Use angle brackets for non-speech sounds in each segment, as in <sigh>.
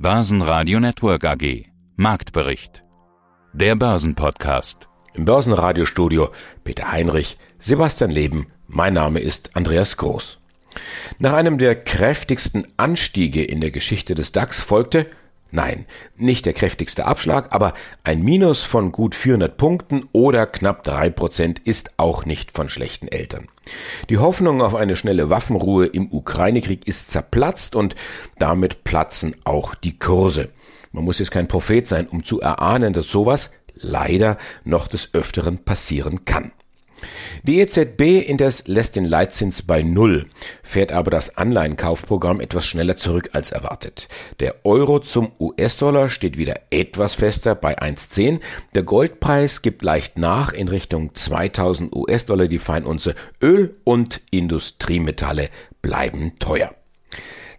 Börsenradio Network AG. Marktbericht. Der Börsenpodcast. Im Börsenradiostudio Peter Heinrich, Sebastian Leben, mein Name ist Andreas Groß. Nach einem der kräftigsten Anstiege in der Geschichte des DAX folgte Nein, nicht der kräftigste Abschlag, aber ein Minus von gut 400 Punkten oder knapp drei Prozent ist auch nicht von schlechten Eltern. Die Hoffnung auf eine schnelle Waffenruhe im Ukraine-Krieg ist zerplatzt und damit platzen auch die Kurse. Man muss jetzt kein Prophet sein, um zu erahnen, dass sowas leider noch des Öfteren passieren kann. Die EZB indes lässt den Leitzins bei Null, fährt aber das Anleihenkaufprogramm etwas schneller zurück als erwartet. Der Euro zum US-Dollar steht wieder etwas fester bei 1,10. Der Goldpreis gibt leicht nach in Richtung 2000 US-Dollar die Feinunze. Öl und Industriemetalle bleiben teuer.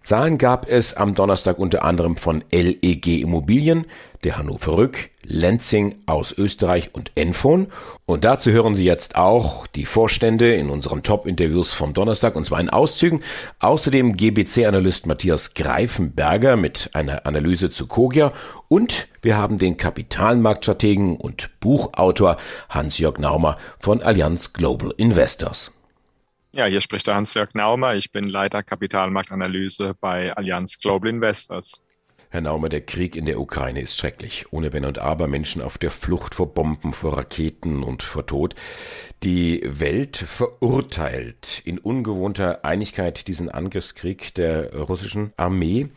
Zahlen gab es am Donnerstag unter anderem von LEG Immobilien, der Hannover Rück, Lenzing aus Österreich und Enfon. Und dazu hören Sie jetzt auch die Vorstände in unseren Top-Interviews vom Donnerstag, und zwar in Auszügen. Außerdem GBC-Analyst Matthias Greifenberger mit einer Analyse zu Kogia. Und wir haben den Kapitalmarktstrategen und Buchautor Hans-Jörg Naumer von Allianz Global Investors. Ja, hier spricht der Hans-Jörg Naumer. Ich bin Leiter Kapitalmarktanalyse bei Allianz Global Investors. Herr Naumer, der Krieg in der Ukraine ist schrecklich. Ohne Wenn und Aber, Menschen auf der Flucht vor Bomben, vor Raketen und vor Tod. Die Welt verurteilt in ungewohnter Einigkeit diesen Angriffskrieg der russischen Armee.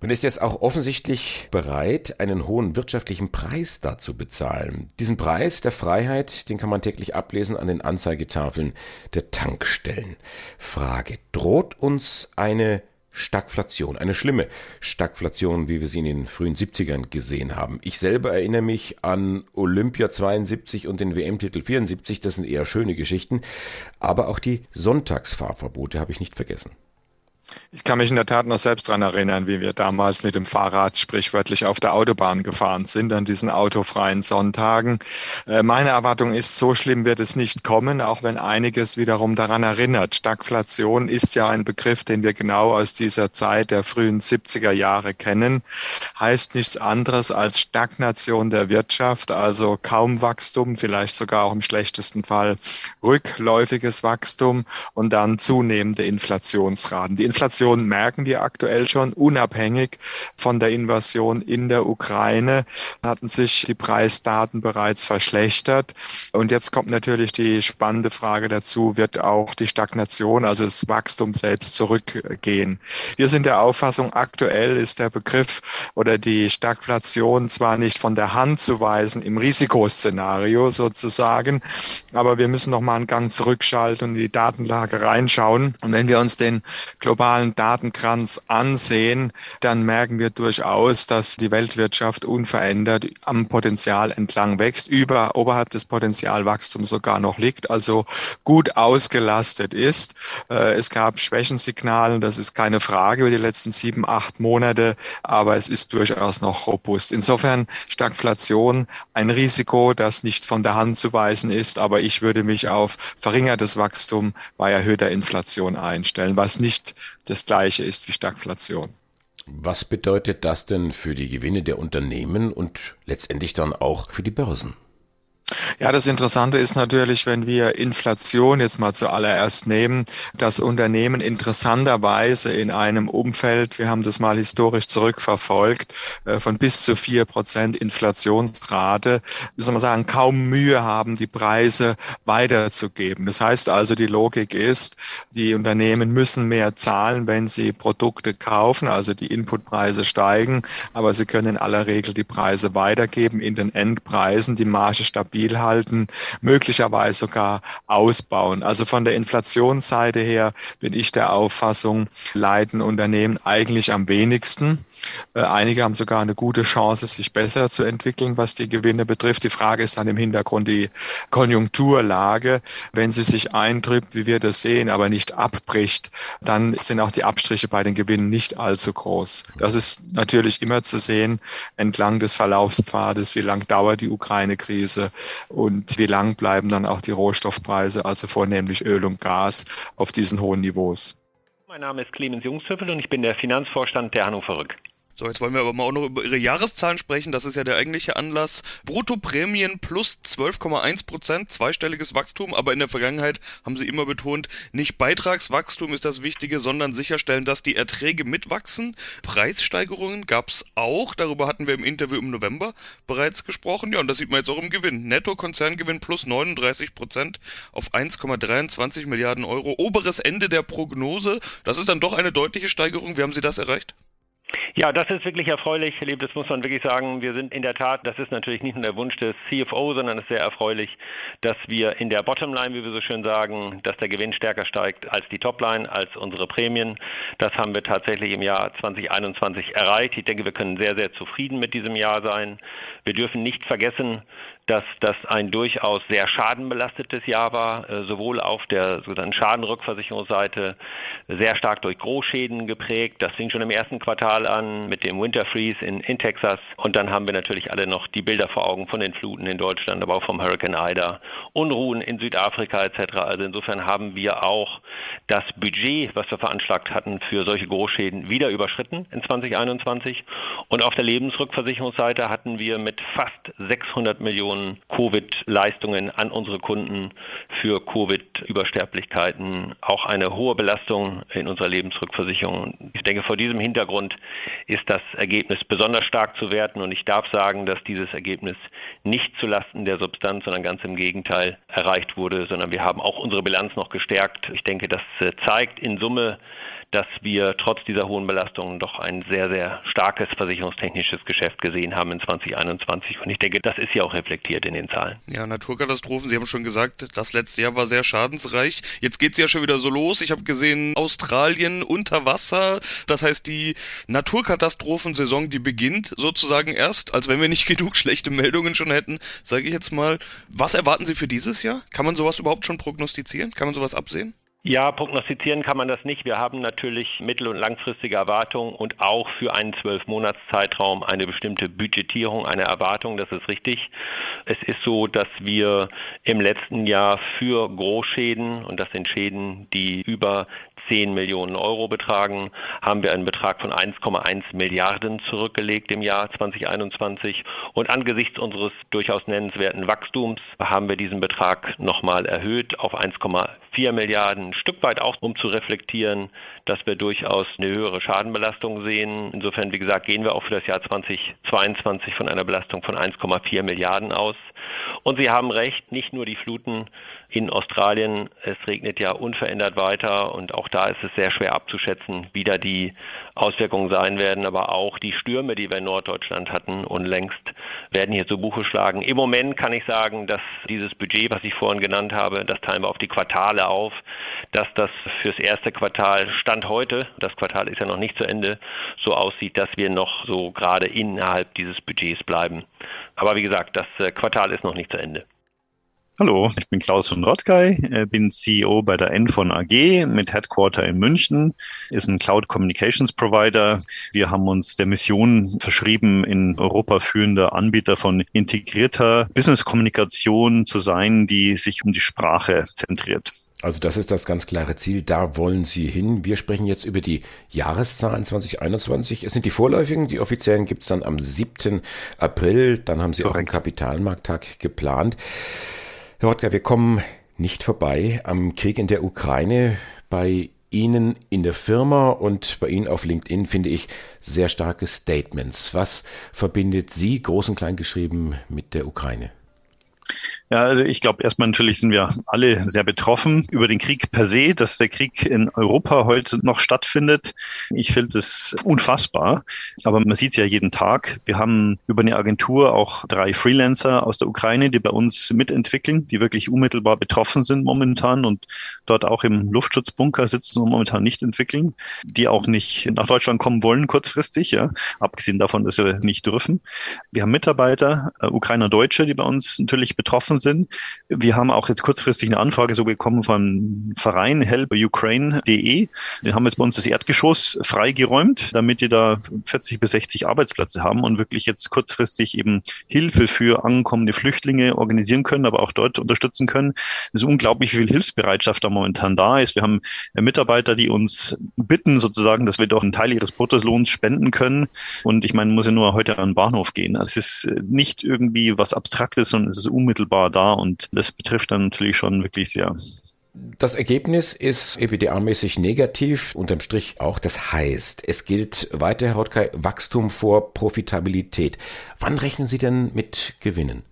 Man ist jetzt auch offensichtlich bereit, einen hohen wirtschaftlichen Preis dazu bezahlen. Diesen Preis der Freiheit, den kann man täglich ablesen an den Anzeigetafeln der Tankstellen. Frage, droht uns eine Stagflation, eine schlimme Stagflation, wie wir sie in den frühen 70ern gesehen haben. Ich selber erinnere mich an Olympia 72 und den WM-Titel 74, das sind eher schöne Geschichten, aber auch die Sonntagsfahrverbote habe ich nicht vergessen. Ich kann mich in der Tat noch selbst daran erinnern, wie wir damals mit dem Fahrrad sprichwörtlich auf der Autobahn gefahren sind, an diesen autofreien Sonntagen. Äh, meine Erwartung ist, so schlimm wird es nicht kommen, auch wenn einiges wiederum daran erinnert. Stagflation ist ja ein Begriff, den wir genau aus dieser Zeit der frühen 70er Jahre kennen. Heißt nichts anderes als Stagnation der Wirtschaft, also kaum Wachstum, vielleicht sogar auch im schlechtesten Fall rückläufiges Wachstum und dann zunehmende Inflationsraten. Die Inflation merken wir aktuell schon, unabhängig von der Invasion in der Ukraine hatten sich die Preisdaten bereits verschlechtert. Und jetzt kommt natürlich die spannende Frage dazu, wird auch die Stagnation, also das Wachstum selbst zurückgehen. Wir sind der Auffassung, aktuell ist der Begriff oder die Stagflation zwar nicht von der Hand zu weisen im Risikoszenario sozusagen, aber wir müssen noch mal einen Gang zurückschalten und in die Datenlage reinschauen. Und wenn wir uns den globalen globalen Datenkranz ansehen, dann merken wir durchaus, dass die Weltwirtschaft unverändert am Potenzial entlang wächst, über, oberhalb des Potenzialwachstums sogar noch liegt, also gut ausgelastet ist. Äh, es gab Schwächensignale, das ist keine Frage über die letzten sieben, acht Monate, aber es ist durchaus noch robust. Insofern Stagflation ein Risiko, das nicht von der Hand zu weisen ist, aber ich würde mich auf verringertes Wachstum bei erhöhter Inflation einstellen, was nicht das gleiche ist wie Stagflation. Was bedeutet das denn für die Gewinne der Unternehmen und letztendlich dann auch für die Börsen? Ja, das Interessante ist natürlich, wenn wir Inflation jetzt mal zuallererst nehmen, dass Unternehmen interessanterweise in einem Umfeld, wir haben das mal historisch zurückverfolgt, äh, von bis zu vier Prozent Inflationsrate, wie soll man sagen, kaum Mühe haben, die Preise weiterzugeben. Das heißt also, die Logik ist, die Unternehmen müssen mehr zahlen, wenn sie Produkte kaufen, also die Inputpreise steigen, aber sie können in aller Regel die Preise weitergeben in den Endpreisen, die Marge stabil stabil halten, möglicherweise sogar ausbauen. Also von der Inflationsseite her bin ich der Auffassung, leiden Unternehmen eigentlich am wenigsten. Äh, einige haben sogar eine gute Chance, sich besser zu entwickeln, was die Gewinne betrifft. Die Frage ist dann im Hintergrund die Konjunkturlage. Wenn sie sich eintrübt, wie wir das sehen, aber nicht abbricht, dann sind auch die Abstriche bei den Gewinnen nicht allzu groß. Das ist natürlich immer zu sehen entlang des Verlaufspfades, wie lang dauert die Ukraine-Krise, und wie lang bleiben dann auch die Rohstoffpreise, also vornehmlich Öl und Gas, auf diesen hohen Niveaus. Mein Name ist Clemens Jungshöfel und ich bin der Finanzvorstand der Hannover Rück. So, jetzt wollen wir aber mal auch noch über Ihre Jahreszahlen sprechen. Das ist ja der eigentliche Anlass. Bruttoprämien plus 12,1 Prozent, zweistelliges Wachstum. Aber in der Vergangenheit haben Sie immer betont, nicht Beitragswachstum ist das Wichtige, sondern sicherstellen, dass die Erträge mitwachsen. Preissteigerungen gab es auch. Darüber hatten wir im Interview im November bereits gesprochen. Ja, und das sieht man jetzt auch im Gewinn. Netto-Konzerngewinn plus 39 Prozent auf 1,23 Milliarden Euro. Oberes Ende der Prognose. Das ist dann doch eine deutliche Steigerung. Wie haben Sie das erreicht? Ja, das ist wirklich erfreulich, lieb, das muss man wirklich sagen. Wir sind in der Tat, das ist natürlich nicht nur der Wunsch des CFO, sondern es ist sehr erfreulich, dass wir in der Bottomline, wie wir so schön sagen, dass der Gewinn stärker steigt als die Topline, als unsere Prämien. Das haben wir tatsächlich im Jahr 2021 erreicht. Ich denke, wir können sehr, sehr zufrieden mit diesem Jahr sein. Wir dürfen nicht vergessen, dass das ein durchaus sehr schadenbelastetes Jahr war, äh, sowohl auf der sogenannten Schadenrückversicherungsseite sehr stark durch Großschäden geprägt. Das fing schon im ersten Quartal an mit dem Winter Freeze in, in Texas. Und dann haben wir natürlich alle noch die Bilder vor Augen von den Fluten in Deutschland, aber auch vom Hurricane Ida, Unruhen in Südafrika etc. Also insofern haben wir auch das Budget, was wir veranschlagt hatten für solche Großschäden, wieder überschritten in 2021. Und auf der Lebensrückversicherungsseite hatten wir mit fast 600 Millionen Millionen Covid-Leistungen an unsere Kunden für Covid-Übersterblichkeiten, auch eine hohe Belastung in unserer Lebensrückversicherung. Ich denke, vor diesem Hintergrund ist das Ergebnis besonders stark zu werten und ich darf sagen, dass dieses Ergebnis nicht zulasten der Substanz, sondern ganz im Gegenteil erreicht wurde, sondern wir haben auch unsere Bilanz noch gestärkt. Ich denke, das äh, zeigt in Summe, dass wir trotz dieser hohen Belastungen doch ein sehr, sehr starkes versicherungstechnisches Geschäft gesehen haben in 2021. Und ich denke, das ist ja auch reflektiert in den Zahlen. Ja, Naturkatastrophen, Sie haben schon gesagt, das letzte Jahr war sehr schadensreich. Jetzt geht es ja schon wieder so los. Ich habe gesehen, Australien unter Wasser. Das heißt, die Naturkatastrophensaison, die beginnt sozusagen erst, als wenn wir nicht <laughs> genug schlechte Meldungen schon hätten, sage ich jetzt mal. Was erwarten Sie für dieses Jahr? Kann man sowas überhaupt schon prognostizieren? Kann man sowas absehen? Ja, prognostizieren kann man das nicht. Wir haben natürlich mittel- und langfristige Erwartungen und auch für einen Zwölfmonatszeitraum eine bestimmte Budgetierung, eine Erwartung, das ist richtig. Es ist so, dass wir im letzten Jahr für Großschäden, und das sind Schäden, die über 10 Millionen Euro betragen, haben wir einen Betrag von 1,1 Milliarden zurückgelegt im Jahr 2021. Und angesichts unseres durchaus nennenswerten Wachstums haben wir diesen Betrag nochmal erhöht auf 1,4 Milliarden. Stück weit auch, um zu reflektieren, dass wir durchaus eine höhere Schadenbelastung sehen. Insofern, wie gesagt, gehen wir auch für das Jahr 2022 von einer Belastung von 1,4 Milliarden aus. Und Sie haben recht, nicht nur die Fluten in Australien, es regnet ja unverändert weiter und auch da ist es sehr schwer abzuschätzen, wie da die Auswirkungen sein werden, aber auch die Stürme, die wir in Norddeutschland hatten unlängst, werden hier zu Buche schlagen. Im Moment kann ich sagen, dass dieses Budget, was ich vorhin genannt habe, das teilen wir auf die Quartale auf, dass das fürs erste Quartal Stand heute, das Quartal ist ja noch nicht zu Ende, so aussieht, dass wir noch so gerade innerhalb dieses Budgets bleiben. Aber wie gesagt, das äh, Quartal ist noch nicht zu Ende. Hallo, ich bin Klaus von Rottgei, äh, bin CEO bei der Enfon AG mit Headquarter in München, ist ein Cloud Communications Provider. Wir haben uns der Mission verschrieben, in Europa führender Anbieter von integrierter Business-Kommunikation zu sein, die sich um die Sprache zentriert. Also das ist das ganz klare Ziel, da wollen Sie hin. Wir sprechen jetzt über die Jahreszahlen 2021. Es sind die vorläufigen, die offiziellen gibt's dann am 7. April. Dann haben Sie auch einen Kapitalmarkttag geplant. Herr Rottger, wir kommen nicht vorbei am Krieg in der Ukraine. Bei Ihnen in der Firma und bei Ihnen auf LinkedIn finde ich sehr starke Statements. Was verbindet Sie, groß und klein geschrieben, mit der Ukraine? Ja, also ich glaube, erstmal natürlich sind wir alle sehr betroffen über den Krieg per se, dass der Krieg in Europa heute noch stattfindet. Ich finde es unfassbar, aber man sieht es ja jeden Tag. Wir haben über eine Agentur auch drei Freelancer aus der Ukraine, die bei uns mitentwickeln, die wirklich unmittelbar betroffen sind momentan und dort auch im Luftschutzbunker sitzen und momentan nicht entwickeln, die auch nicht nach Deutschland kommen wollen kurzfristig, ja, abgesehen davon, dass wir nicht dürfen. Wir haben Mitarbeiter, äh, Ukrainer Deutsche, die bei uns natürlich betroffen sind. Wir haben auch jetzt kurzfristig eine Anfrage so bekommen vom Verein helpukraine.de. Den haben jetzt bei uns das Erdgeschoss freigeräumt, damit die da 40 bis 60 Arbeitsplätze haben und wirklich jetzt kurzfristig eben Hilfe für ankommende Flüchtlinge organisieren können, aber auch dort unterstützen können. Es ist unglaublich, wie viel Hilfsbereitschaft da momentan da ist. Wir haben Mitarbeiter, die uns bitten sozusagen, dass wir doch einen Teil ihres Bruttolohns spenden können. Und ich meine, muss ja nur heute an den Bahnhof gehen. Also es ist nicht irgendwie was Abstraktes, sondern es ist unmittelbar da und das betrifft dann natürlich schon wirklich sehr. Das Ergebnis ist EBDA-mäßig negativ, unterm Strich auch. Das heißt, es gilt weiter, Herr Hotkay, Wachstum vor Profitabilität. Wann rechnen Sie denn mit Gewinnen?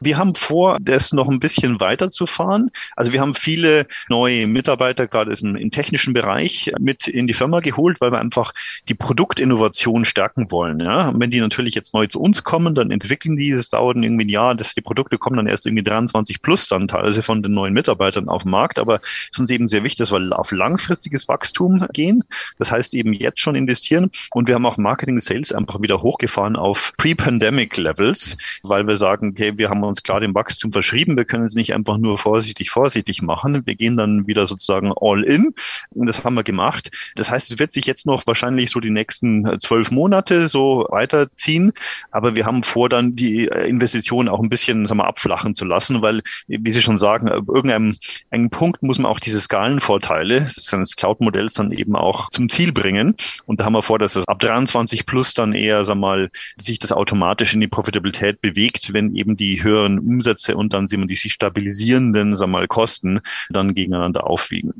Wir haben vor, das noch ein bisschen weiterzufahren. Also wir haben viele neue Mitarbeiter gerade im, im, technischen Bereich mit in die Firma geholt, weil wir einfach die Produktinnovation stärken wollen. Ja? Und wenn die natürlich jetzt neu zu uns kommen, dann entwickeln die, das dauert irgendwie ein Jahr, dass die Produkte kommen dann erst irgendwie 23 plus dann teilweise von den neuen Mitarbeitern auf den Markt. Aber es ist uns eben sehr wichtig, dass wir auf langfristiges Wachstum gehen. Das heißt eben jetzt schon investieren. Und wir haben auch Marketing Sales einfach wieder hochgefahren auf Pre-Pandemic Levels, weil wir sagen, okay, wir haben uns klar dem Wachstum verschrieben. Wir können es nicht einfach nur vorsichtig, vorsichtig machen. Wir gehen dann wieder sozusagen all in. Und das haben wir gemacht. Das heißt, es wird sich jetzt noch wahrscheinlich so die nächsten äh, zwölf Monate so weiterziehen. Aber wir haben vor, dann die äh, Investitionen auch ein bisschen sagen wir, abflachen zu lassen, weil, wie Sie schon sagen, ab irgendeinem einen Punkt muss man auch diese Skalenvorteile des Cloud-Modells dann eben auch zum Ziel bringen. Und da haben wir vor, dass es ab 23 plus dann eher, sag mal, sich das automatisch in die Profitabilität bewegt, wenn eben die höheren höheren Umsätze und dann sehen wir die sich stabilisierenden sagen wir mal, Kosten dann gegeneinander aufwiegen.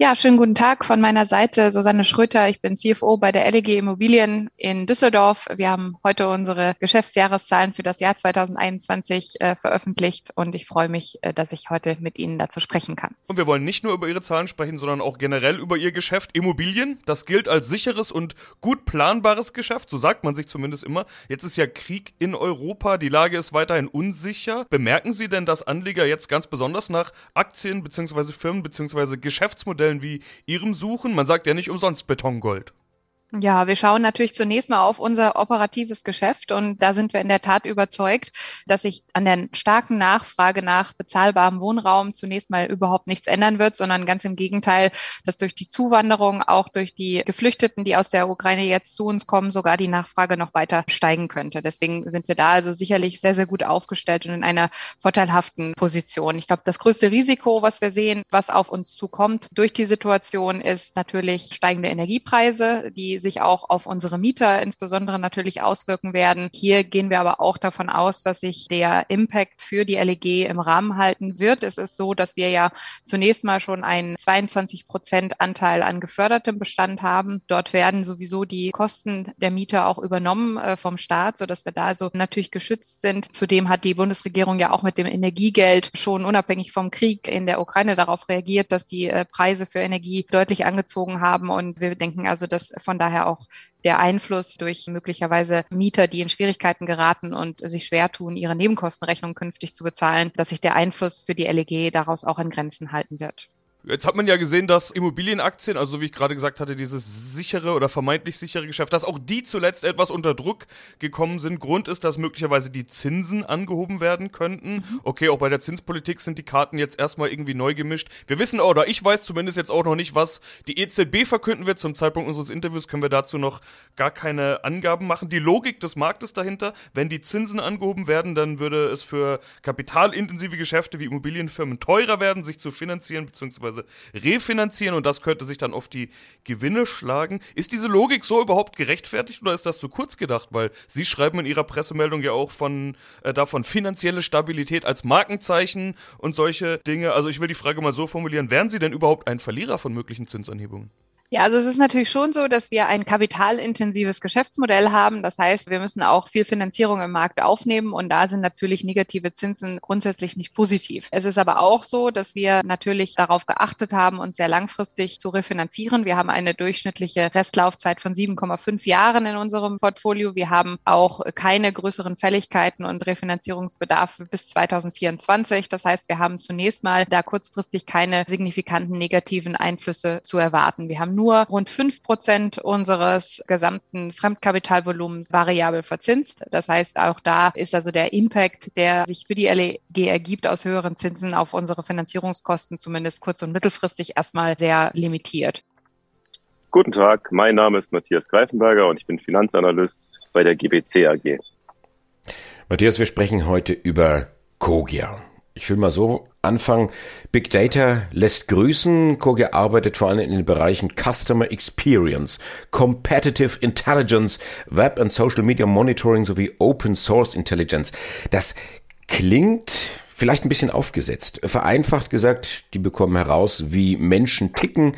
Ja, schönen guten Tag von meiner Seite. Susanne Schröter. Ich bin CFO bei der LEG Immobilien in Düsseldorf. Wir haben heute unsere Geschäftsjahreszahlen für das Jahr 2021 äh, veröffentlicht und ich freue mich, äh, dass ich heute mit Ihnen dazu sprechen kann. Und wir wollen nicht nur über Ihre Zahlen sprechen, sondern auch generell über Ihr Geschäft Immobilien. Das gilt als sicheres und gut planbares Geschäft. So sagt man sich zumindest immer. Jetzt ist ja Krieg in Europa. Die Lage ist weiterhin unsicher. Bemerken Sie denn, dass Anleger jetzt ganz besonders nach Aktien bzw. Firmen bzw. Geschäftsmodellen Geschäftsmodellen wie Ihrem suchen? Man sagt ja nicht umsonst Betongold. Ja, wir schauen natürlich zunächst mal auf unser operatives Geschäft und da sind wir in der Tat überzeugt, dass sich an der starken Nachfrage nach bezahlbarem Wohnraum zunächst mal überhaupt nichts ändern wird, sondern ganz im Gegenteil, dass durch die Zuwanderung, auch durch die Geflüchteten, die aus der Ukraine jetzt zu uns kommen, sogar die Nachfrage noch weiter steigen könnte. Deswegen sind wir da also sicherlich sehr, sehr gut aufgestellt und in einer vorteilhaften Position. Ich glaube, das größte Risiko, was wir sehen, was auf uns zukommt durch die Situation, ist natürlich steigende Energiepreise, die sich auch auf unsere Mieter insbesondere natürlich auswirken werden. Hier gehen wir aber auch davon aus, dass sich der Impact für die LEG im Rahmen halten wird. Es ist so, dass wir ja zunächst mal schon einen 22 Prozent Anteil an gefördertem Bestand haben. Dort werden sowieso die Kosten der Mieter auch übernommen äh, vom Staat, sodass wir da also natürlich geschützt sind. Zudem hat die Bundesregierung ja auch mit dem Energiegeld schon unabhängig vom Krieg in der Ukraine darauf reagiert, dass die äh, Preise für Energie deutlich angezogen haben. Und wir denken also, dass von daher daher auch der Einfluss durch möglicherweise Mieter, die in Schwierigkeiten geraten und sich schwer tun, ihre Nebenkostenrechnung künftig zu bezahlen, dass sich der Einfluss für die LEG daraus auch in Grenzen halten wird. Jetzt hat man ja gesehen, dass Immobilienaktien, also wie ich gerade gesagt hatte, dieses sichere oder vermeintlich sichere Geschäft, dass auch die zuletzt etwas unter Druck gekommen sind. Grund ist, dass möglicherweise die Zinsen angehoben werden könnten. Mhm. Okay, auch bei der Zinspolitik sind die Karten jetzt erstmal irgendwie neu gemischt. Wir wissen, oder ich weiß zumindest jetzt auch noch nicht, was die EZB verkünden wird. Zum Zeitpunkt unseres Interviews können wir dazu noch gar keine Angaben machen. Die Logik des Marktes dahinter, wenn die Zinsen angehoben werden, dann würde es für kapitalintensive Geschäfte wie Immobilienfirmen teurer werden, sich zu finanzieren bzw beziehungsweise refinanzieren und das könnte sich dann auf die Gewinne schlagen. Ist diese Logik so überhaupt gerechtfertigt oder ist das zu kurz gedacht? Weil Sie schreiben in Ihrer Pressemeldung ja auch von äh, davon finanzielle Stabilität als Markenzeichen und solche Dinge. Also ich will die Frage mal so formulieren, wären Sie denn überhaupt ein Verlierer von möglichen Zinsanhebungen? Ja, also es ist natürlich schon so, dass wir ein kapitalintensives Geschäftsmodell haben. Das heißt, wir müssen auch viel Finanzierung im Markt aufnehmen und da sind natürlich negative Zinsen grundsätzlich nicht positiv. Es ist aber auch so, dass wir natürlich darauf geachtet haben, uns sehr langfristig zu refinanzieren. Wir haben eine durchschnittliche Restlaufzeit von 7,5 Jahren in unserem Portfolio. Wir haben auch keine größeren Fälligkeiten und Refinanzierungsbedarf bis 2024. Das heißt, wir haben zunächst mal da kurzfristig keine signifikanten negativen Einflüsse zu erwarten. Wir haben nur rund fünf Prozent unseres gesamten Fremdkapitalvolumens variabel verzinst. Das heißt, auch da ist also der Impact, der sich für die LEG ergibt aus höheren Zinsen auf unsere Finanzierungskosten zumindest kurz- und mittelfristig erstmal sehr limitiert. Guten Tag, mein Name ist Matthias Greifenberger und ich bin Finanzanalyst bei der GBC AG. Matthias, wir sprechen heute über Kogia. Ich will mal so anfangen. Big Data lässt grüßen. Kogia arbeitet vor allem in den Bereichen Customer Experience, Competitive Intelligence, Web and Social Media Monitoring sowie Open Source Intelligence. Das klingt vielleicht ein bisschen aufgesetzt. Vereinfacht gesagt, die bekommen heraus, wie Menschen ticken,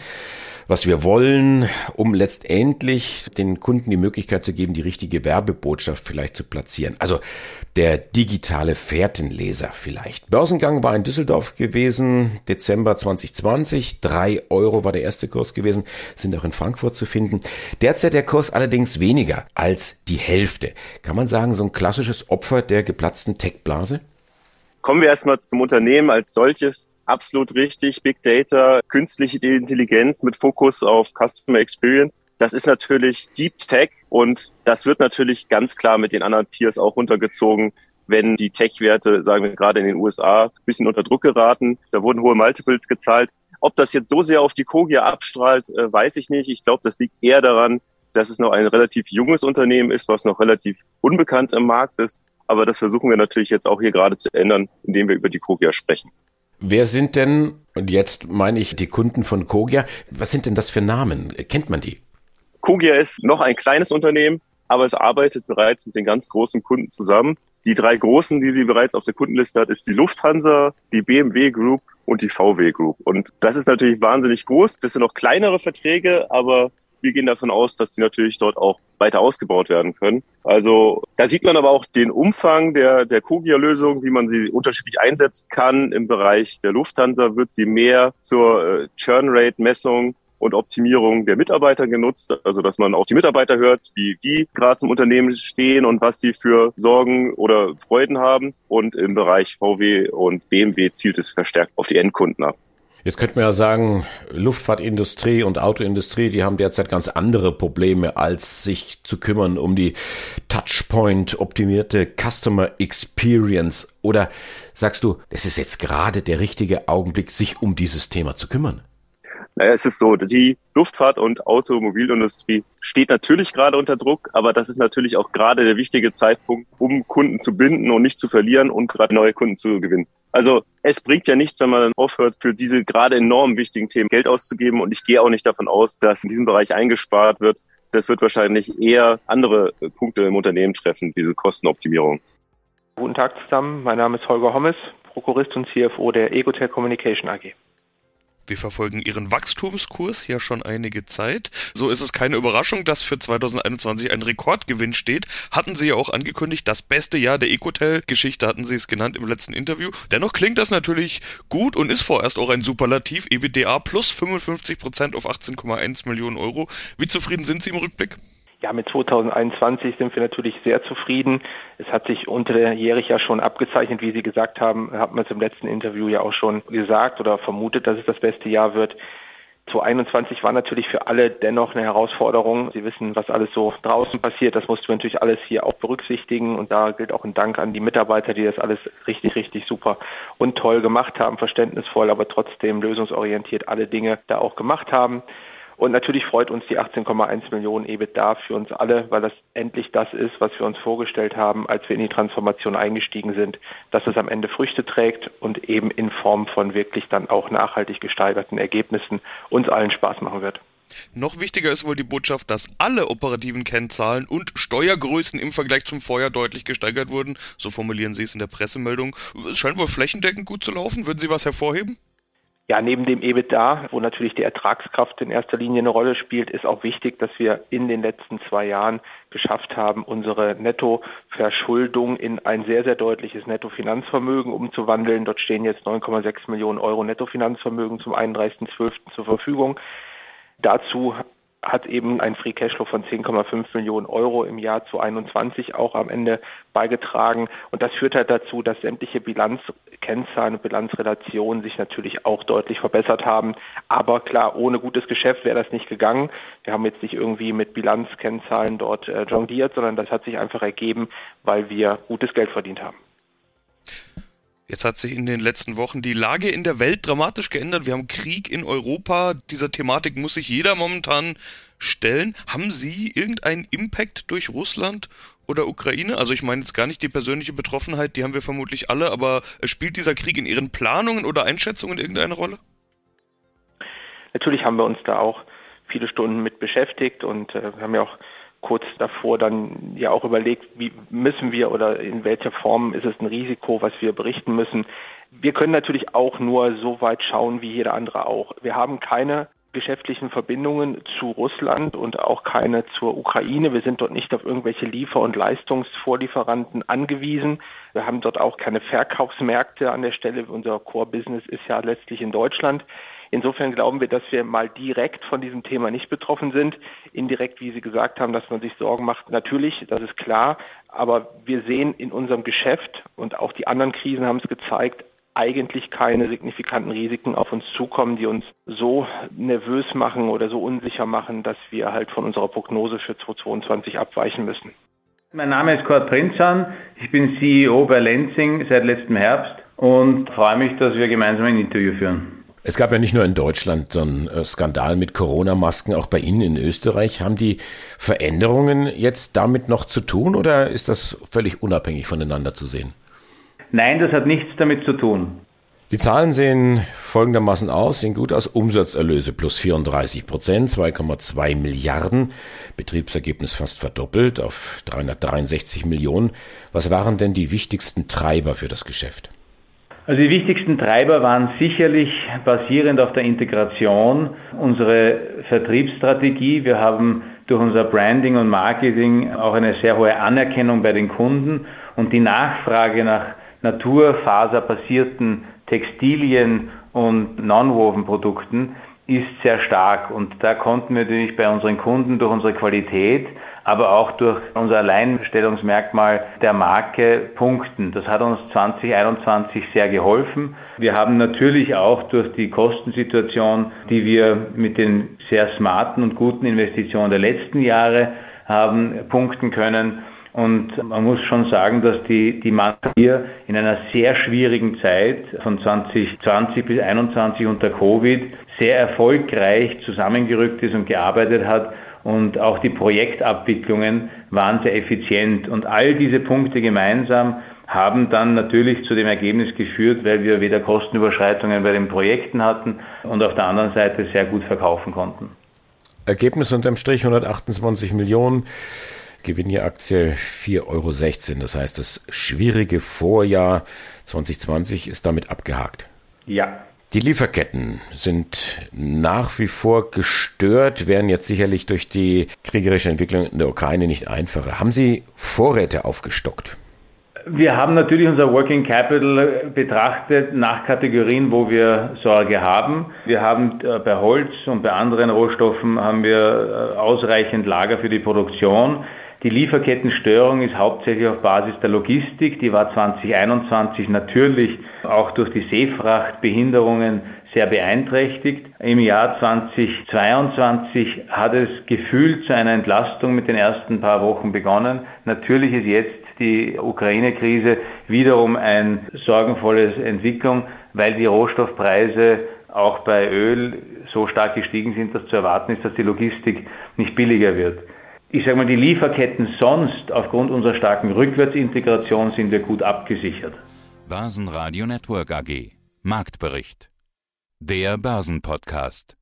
was wir wollen, um letztendlich den Kunden die Möglichkeit zu geben, die richtige Werbebotschaft vielleicht zu platzieren. Also der digitale Fährtenleser vielleicht. Börsengang war in Düsseldorf gewesen, Dezember 2020. Drei Euro war der erste Kurs gewesen, sind auch in Frankfurt zu finden. Derzeit der Kurs allerdings weniger als die Hälfte. Kann man sagen, so ein klassisches Opfer der geplatzten Tech-Blase? Kommen wir erstmal zum Unternehmen als solches absolut richtig. Big Data, künstliche Intelligenz mit Fokus auf Customer Experience. Das ist natürlich Deep Tech und das wird natürlich ganz klar mit den anderen Peers auch runtergezogen, wenn die Tech-Werte, sagen wir gerade in den USA, ein bisschen unter Druck geraten. Da wurden hohe Multiples gezahlt. Ob das jetzt so sehr auf die Kogia abstrahlt, äh, weiß ich nicht. Ich glaube, das liegt eher daran, dass es noch ein relativ junges Unternehmen ist, was noch relativ unbekannt im Markt ist. Aber das versuchen wir natürlich jetzt auch hier gerade zu ändern, indem wir über die Kogia sprechen. Wer sind denn, und jetzt meine ich die Kunden von Kogia, was sind denn das für Namen? Kennt man die? Kogia ist noch ein kleines Unternehmen, aber es arbeitet bereits mit den ganz großen Kunden zusammen. Die drei großen, die sie bereits auf der Kundenliste hat, ist die Lufthansa, die BMW Group und die VW Group. Und das ist natürlich wahnsinnig groß. Das sind noch kleinere Verträge, aber wir gehen davon aus, dass sie natürlich dort auch weiter ausgebaut werden können. Also da sieht man aber auch den Umfang der, der Kogia-Lösung, wie man sie unterschiedlich einsetzen kann. Im Bereich der Lufthansa wird sie mehr zur äh, Churn-Rate-Messung und Optimierung der Mitarbeiter genutzt, also dass man auch die Mitarbeiter hört, wie die gerade im Unternehmen stehen und was sie für Sorgen oder Freuden haben. Und im Bereich VW und BMW zielt es verstärkt auf die Endkunden ab. Jetzt könnte man ja sagen, Luftfahrtindustrie und Autoindustrie, die haben derzeit ganz andere Probleme, als sich zu kümmern um die Touchpoint-optimierte Customer Experience. Oder sagst du, es ist jetzt gerade der richtige Augenblick, sich um dieses Thema zu kümmern? Naja, es ist so, die Luftfahrt- und Automobilindustrie steht natürlich gerade unter Druck, aber das ist natürlich auch gerade der wichtige Zeitpunkt, um Kunden zu binden und nicht zu verlieren und gerade neue Kunden zu gewinnen. Also es bringt ja nichts, wenn man dann aufhört, für diese gerade enorm wichtigen Themen Geld auszugeben. Und ich gehe auch nicht davon aus, dass in diesem Bereich eingespart wird. Das wird wahrscheinlich eher andere Punkte im Unternehmen treffen, diese Kostenoptimierung. Guten Tag zusammen, mein Name ist Holger Hommes, Prokurist und CFO der Egotel Communication AG. Wir verfolgen ihren Wachstumskurs ja schon einige Zeit. So ist es keine Überraschung, dass für 2021 ein Rekordgewinn steht. Hatten sie ja auch angekündigt, das beste Jahr der Ecotel-Geschichte hatten sie es genannt im letzten Interview. Dennoch klingt das natürlich gut und ist vorerst auch ein Superlativ. EBITDA plus 55 Prozent auf 18,1 Millionen Euro. Wie zufrieden sind Sie im Rückblick? Ja, mit 2021 sind wir natürlich sehr zufrieden. Es hat sich unterjährig ja schon abgezeichnet, wie Sie gesagt haben, hat man es im letzten Interview ja auch schon gesagt oder vermutet, dass es das beste Jahr wird. 2021 war natürlich für alle dennoch eine Herausforderung. Sie wissen, was alles so draußen passiert. Das mussten wir natürlich alles hier auch berücksichtigen. Und da gilt auch ein Dank an die Mitarbeiter, die das alles richtig, richtig super und toll gemacht haben, verständnisvoll, aber trotzdem lösungsorientiert alle Dinge da auch gemacht haben. Und natürlich freut uns die 18,1 Millionen EBITDA für uns alle, weil das endlich das ist, was wir uns vorgestellt haben, als wir in die Transformation eingestiegen sind, dass es am Ende Früchte trägt und eben in Form von wirklich dann auch nachhaltig gesteigerten Ergebnissen uns allen Spaß machen wird. Noch wichtiger ist wohl die Botschaft, dass alle operativen Kennzahlen und Steuergrößen im Vergleich zum Vorjahr deutlich gesteigert wurden. So formulieren Sie es in der Pressemeldung. Es scheint wohl flächendeckend gut zu laufen. Würden Sie was hervorheben? Ja, neben dem EBITDA, wo natürlich die Ertragskraft in erster Linie eine Rolle spielt, ist auch wichtig, dass wir in den letzten zwei Jahren geschafft haben, unsere Nettoverschuldung in ein sehr, sehr deutliches Nettofinanzvermögen umzuwandeln. Dort stehen jetzt 9,6 Millionen Euro Nettofinanzvermögen zum 31.12. zur Verfügung. Dazu hat eben ein Free Cashflow von 10,5 Millionen Euro im Jahr zu 21 auch am Ende beigetragen. Und das führt halt dazu, dass sämtliche Bilanzkennzahlen und Bilanzrelationen sich natürlich auch deutlich verbessert haben. Aber klar, ohne gutes Geschäft wäre das nicht gegangen. Wir haben jetzt nicht irgendwie mit Bilanzkennzahlen dort äh, jongliert, sondern das hat sich einfach ergeben, weil wir gutes Geld verdient haben. Jetzt hat sich in den letzten Wochen die Lage in der Welt dramatisch geändert. Wir haben Krieg in Europa. Dieser Thematik muss sich jeder momentan stellen. Haben Sie irgendeinen Impact durch Russland oder Ukraine? Also ich meine jetzt gar nicht die persönliche Betroffenheit, die haben wir vermutlich alle, aber spielt dieser Krieg in Ihren Planungen oder Einschätzungen irgendeine Rolle? Natürlich haben wir uns da auch viele Stunden mit beschäftigt und äh, haben ja auch kurz davor dann ja auch überlegt, wie müssen wir oder in welcher Form ist es ein Risiko, was wir berichten müssen. Wir können natürlich auch nur so weit schauen wie jeder andere auch. Wir haben keine geschäftlichen Verbindungen zu Russland und auch keine zur Ukraine. Wir sind dort nicht auf irgendwelche Liefer- und Leistungsvorlieferanten angewiesen. Wir haben dort auch keine Verkaufsmärkte an der Stelle. Unser Core-Business ist ja letztlich in Deutschland. Insofern glauben wir, dass wir mal direkt von diesem Thema nicht betroffen sind. Indirekt, wie Sie gesagt haben, dass man sich Sorgen macht, natürlich, das ist klar. Aber wir sehen in unserem Geschäft und auch die anderen Krisen haben es gezeigt, eigentlich keine signifikanten Risiken auf uns zukommen, die uns so nervös machen oder so unsicher machen, dass wir halt von unserer Prognose für 2022 abweichen müssen. Mein Name ist Kurt Prinzan. Ich bin CEO bei Lenzing seit letztem Herbst und freue mich, dass wir gemeinsam ein Interview führen. Es gab ja nicht nur in Deutschland so einen äh, Skandal mit Corona-Masken, auch bei Ihnen in Österreich. Haben die Veränderungen jetzt damit noch zu tun oder ist das völlig unabhängig voneinander zu sehen? Nein, das hat nichts damit zu tun. Die Zahlen sehen folgendermaßen aus, sehen gut aus. Umsatzerlöse plus 34 Prozent, 2,2 Milliarden. Betriebsergebnis fast verdoppelt auf 363 Millionen. Was waren denn die wichtigsten Treiber für das Geschäft? Also die wichtigsten Treiber waren sicherlich basierend auf der Integration unsere Vertriebsstrategie. Wir haben durch unser Branding und Marketing auch eine sehr hohe Anerkennung bei den Kunden und die Nachfrage nach naturfaserbasierten Textilien und Non-Woven-Produkten ist sehr stark und da konnten wir natürlich bei unseren Kunden durch unsere Qualität aber auch durch unser Alleinstellungsmerkmal der Marke punkten. Das hat uns 2021 sehr geholfen. Wir haben natürlich auch durch die Kostensituation, die wir mit den sehr smarten und guten Investitionen der letzten Jahre haben, punkten können. Und man muss schon sagen, dass die, die Marke hier in einer sehr schwierigen Zeit von 2020 bis 2021 unter Covid sehr erfolgreich zusammengerückt ist und gearbeitet hat und auch die Projektabwicklungen waren sehr effizient. Und all diese Punkte gemeinsam haben dann natürlich zu dem Ergebnis geführt, weil wir weder Kostenüberschreitungen bei den Projekten hatten und auf der anderen Seite sehr gut verkaufen konnten. Ergebnis unterm Strich 128 Millionen. Gewinn je Aktie 4,16 Euro. Das heißt, das schwierige Vorjahr 2020 ist damit abgehakt. Ja, die Lieferketten sind nach wie vor gestört, werden jetzt sicherlich durch die kriegerische Entwicklung in der Ukraine nicht einfacher. Haben Sie Vorräte aufgestockt? Wir haben natürlich unser Working Capital betrachtet nach Kategorien, wo wir Sorge haben. Wir haben äh, bei Holz und bei anderen Rohstoffen haben wir äh, ausreichend Lager für die Produktion. Die Lieferkettenstörung ist hauptsächlich auf Basis der Logistik. Die war 2021 natürlich auch durch die Seefrachtbehinderungen sehr beeinträchtigt. Im Jahr 2022 hat es gefühlt zu einer Entlastung mit den ersten paar Wochen begonnen. Natürlich ist jetzt die Ukraine-Krise wiederum eine sorgenvolle Entwicklung, weil die Rohstoffpreise auch bei Öl so stark gestiegen sind, dass zu erwarten ist, dass die Logistik nicht billiger wird ich sage mal, die Lieferketten sonst aufgrund unserer starken Rückwärtsintegration sind wir gut abgesichert. Börsenradio Network AG Marktbericht. Der Börsenpodcast.